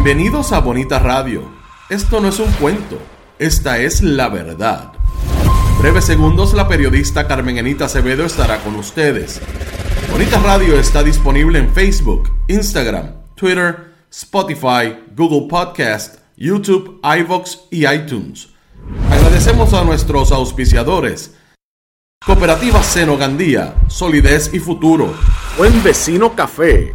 Bienvenidos a Bonita Radio. Esto no es un cuento, esta es la verdad. Breves segundos la periodista Carmen Enita Acevedo estará con ustedes. Bonita Radio está disponible en Facebook, Instagram, Twitter, Spotify, Google Podcast, YouTube, iVoox y iTunes. Agradecemos a nuestros auspiciadores. Cooperativa Senogandía, Solidez y Futuro. Buen Vecino Café.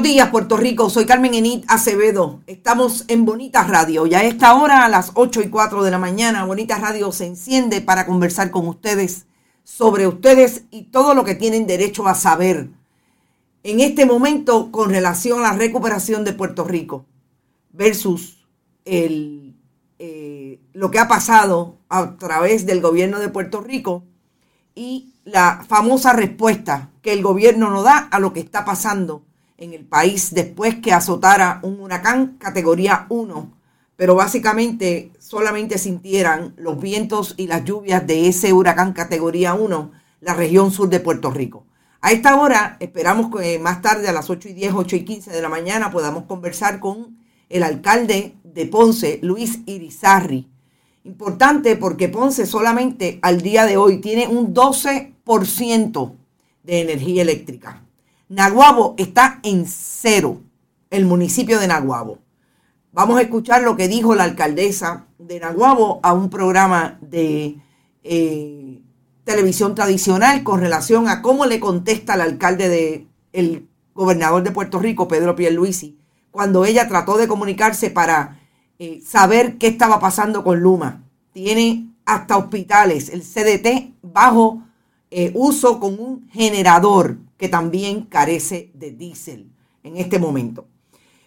Buenos días, Puerto Rico. Soy Carmen Enit Acevedo. Estamos en Bonita Radio. Y a esta hora, a las 8 y 4 de la mañana, Bonita Radio se enciende para conversar con ustedes sobre ustedes y todo lo que tienen derecho a saber en este momento con relación a la recuperación de Puerto Rico versus el, eh, lo que ha pasado a través del gobierno de Puerto Rico y la famosa respuesta que el gobierno no da a lo que está pasando en el país después que azotara un huracán categoría 1, pero básicamente solamente sintieran los vientos y las lluvias de ese huracán categoría 1 la región sur de Puerto Rico. A esta hora esperamos que más tarde a las 8 y 10, 8 y 15 de la mañana podamos conversar con el alcalde de Ponce, Luis Irizarri. Importante porque Ponce solamente al día de hoy tiene un 12% de energía eléctrica. Naguabo está en cero, el municipio de Naguabo. Vamos a escuchar lo que dijo la alcaldesa de Naguabo a un programa de eh, televisión tradicional con relación a cómo le contesta al alcalde de el gobernador de Puerto Rico, Pedro Pierluisi, cuando ella trató de comunicarse para eh, saber qué estaba pasando con Luma. Tiene hasta hospitales, el CDT bajo eh, uso con un generador que también carece de diésel en este momento.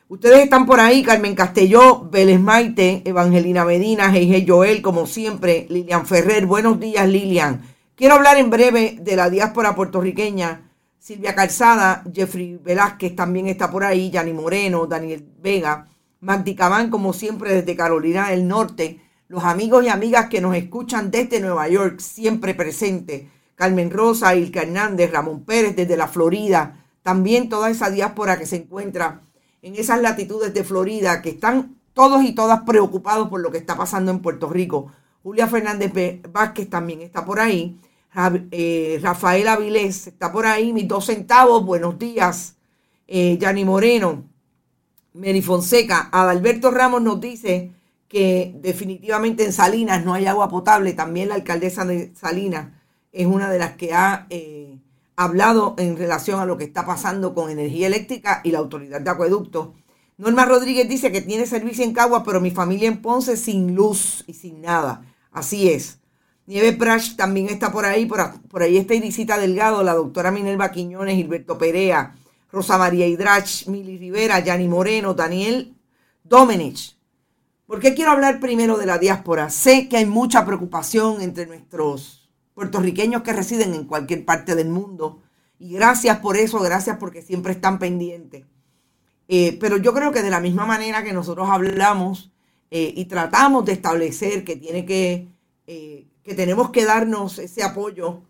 Ustedes están por ahí, Carmen Castelló, Vélez Maite, Evangelina Medina, Jeje Joel, como siempre, Lilian Ferrer. Buenos días, Lilian. Quiero hablar en breve de la diáspora puertorriqueña. Silvia Calzada, Jeffrey Velázquez también está por ahí, Yanni Moreno, Daniel Vega, Magdi Cabán, como siempre, desde Carolina del Norte. Los amigos y amigas que nos escuchan desde Nueva York, siempre presentes Carmen Rosa, Ilka Hernández, Ramón Pérez desde la Florida, también toda esa diáspora que se encuentra en esas latitudes de Florida, que están todos y todas preocupados por lo que está pasando en Puerto Rico. Julia Fernández Vázquez también está por ahí. Eh, Rafael Avilés está por ahí. Mis dos centavos, buenos días. Eh, Yanni Moreno, Mary Fonseca. Adalberto Ramos nos dice que definitivamente en Salinas no hay agua potable. También la alcaldesa de Salinas es una de las que ha eh, hablado en relación a lo que está pasando con energía eléctrica y la autoridad de acueducto. Norma Rodríguez dice que tiene servicio en Cagua, pero mi familia en Ponce sin luz y sin nada. Así es. Nieve Prash también está por ahí, por, ahí está Irisita Delgado, la doctora Minerva Quiñones, Gilberto Perea, Rosa María Hidrach, Mili Rivera, Yanni Moreno, Daniel Domenech. ¿Por qué quiero hablar primero de la diáspora? Sé que hay mucha preocupación entre nuestros puertorriqueños que residen en cualquier parte del mundo. Y gracias por eso, gracias porque siempre están pendientes. Eh, pero yo creo que de la misma manera que nosotros hablamos eh, y tratamos de establecer que tiene que, eh, que tenemos que darnos ese apoyo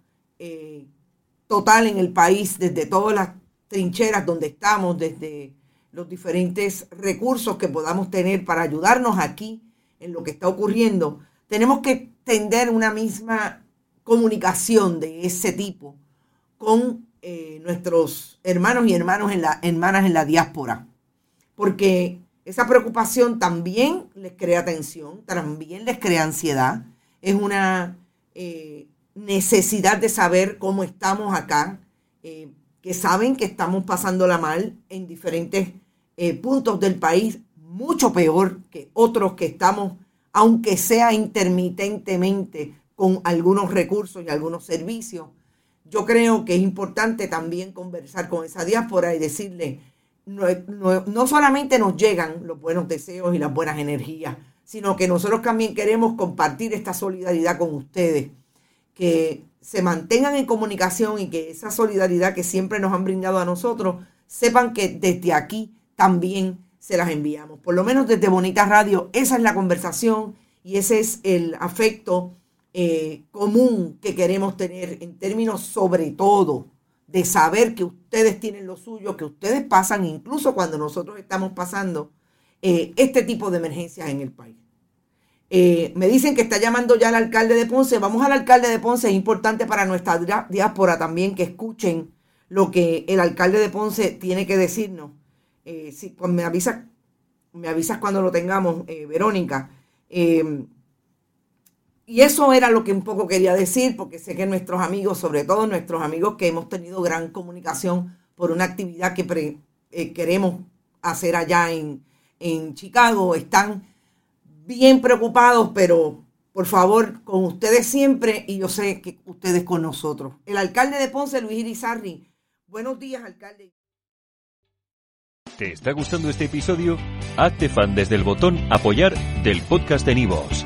total en el país, desde todas las trincheras donde estamos, desde los diferentes recursos que podamos tener para ayudarnos aquí en lo que está ocurriendo, tenemos que tender una misma comunicación de ese tipo con eh, nuestros hermanos y hermanos en la, hermanas en la diáspora. Porque esa preocupación también les crea tensión, también les crea ansiedad. es una eh, necesidad de saber cómo estamos acá, eh, que saben que estamos pasándola mal en diferentes puntos del país, mucho peor que otros que estamos, aunque sea intermitentemente, con algunos recursos y algunos servicios. Yo creo que es importante también conversar con esa diáspora y decirle, no, no solamente nos llegan los buenos deseos y las buenas energías, sino que nosotros también queremos compartir esta solidaridad con ustedes, que se mantengan en comunicación y que esa solidaridad que siempre nos han brindado a nosotros, sepan que desde aquí también se las enviamos. Por lo menos desde Bonita Radio, esa es la conversación y ese es el afecto eh, común que queremos tener en términos sobre todo de saber que ustedes tienen lo suyo, que ustedes pasan, incluso cuando nosotros estamos pasando eh, este tipo de emergencias en el país. Eh, me dicen que está llamando ya el alcalde de Ponce. Vamos al alcalde de Ponce. Es importante para nuestra diáspora también que escuchen lo que el alcalde de Ponce tiene que decirnos. Si, me, avisa, me avisas cuando lo tengamos, Verónica. Y eso era lo que un poco quería decir, porque sé que nuestros amigos, sobre todo nuestros amigos que hemos tenido gran comunicación por una actividad que queremos hacer allá en, en Chicago están bien preocupados, pero por favor, con ustedes siempre y yo sé que ustedes con nosotros. El alcalde de Ponce, Luis Irizarri. Buenos días, alcalde. ¿Te está gustando este episodio? Hazte fan desde el botón apoyar del podcast de Nivos.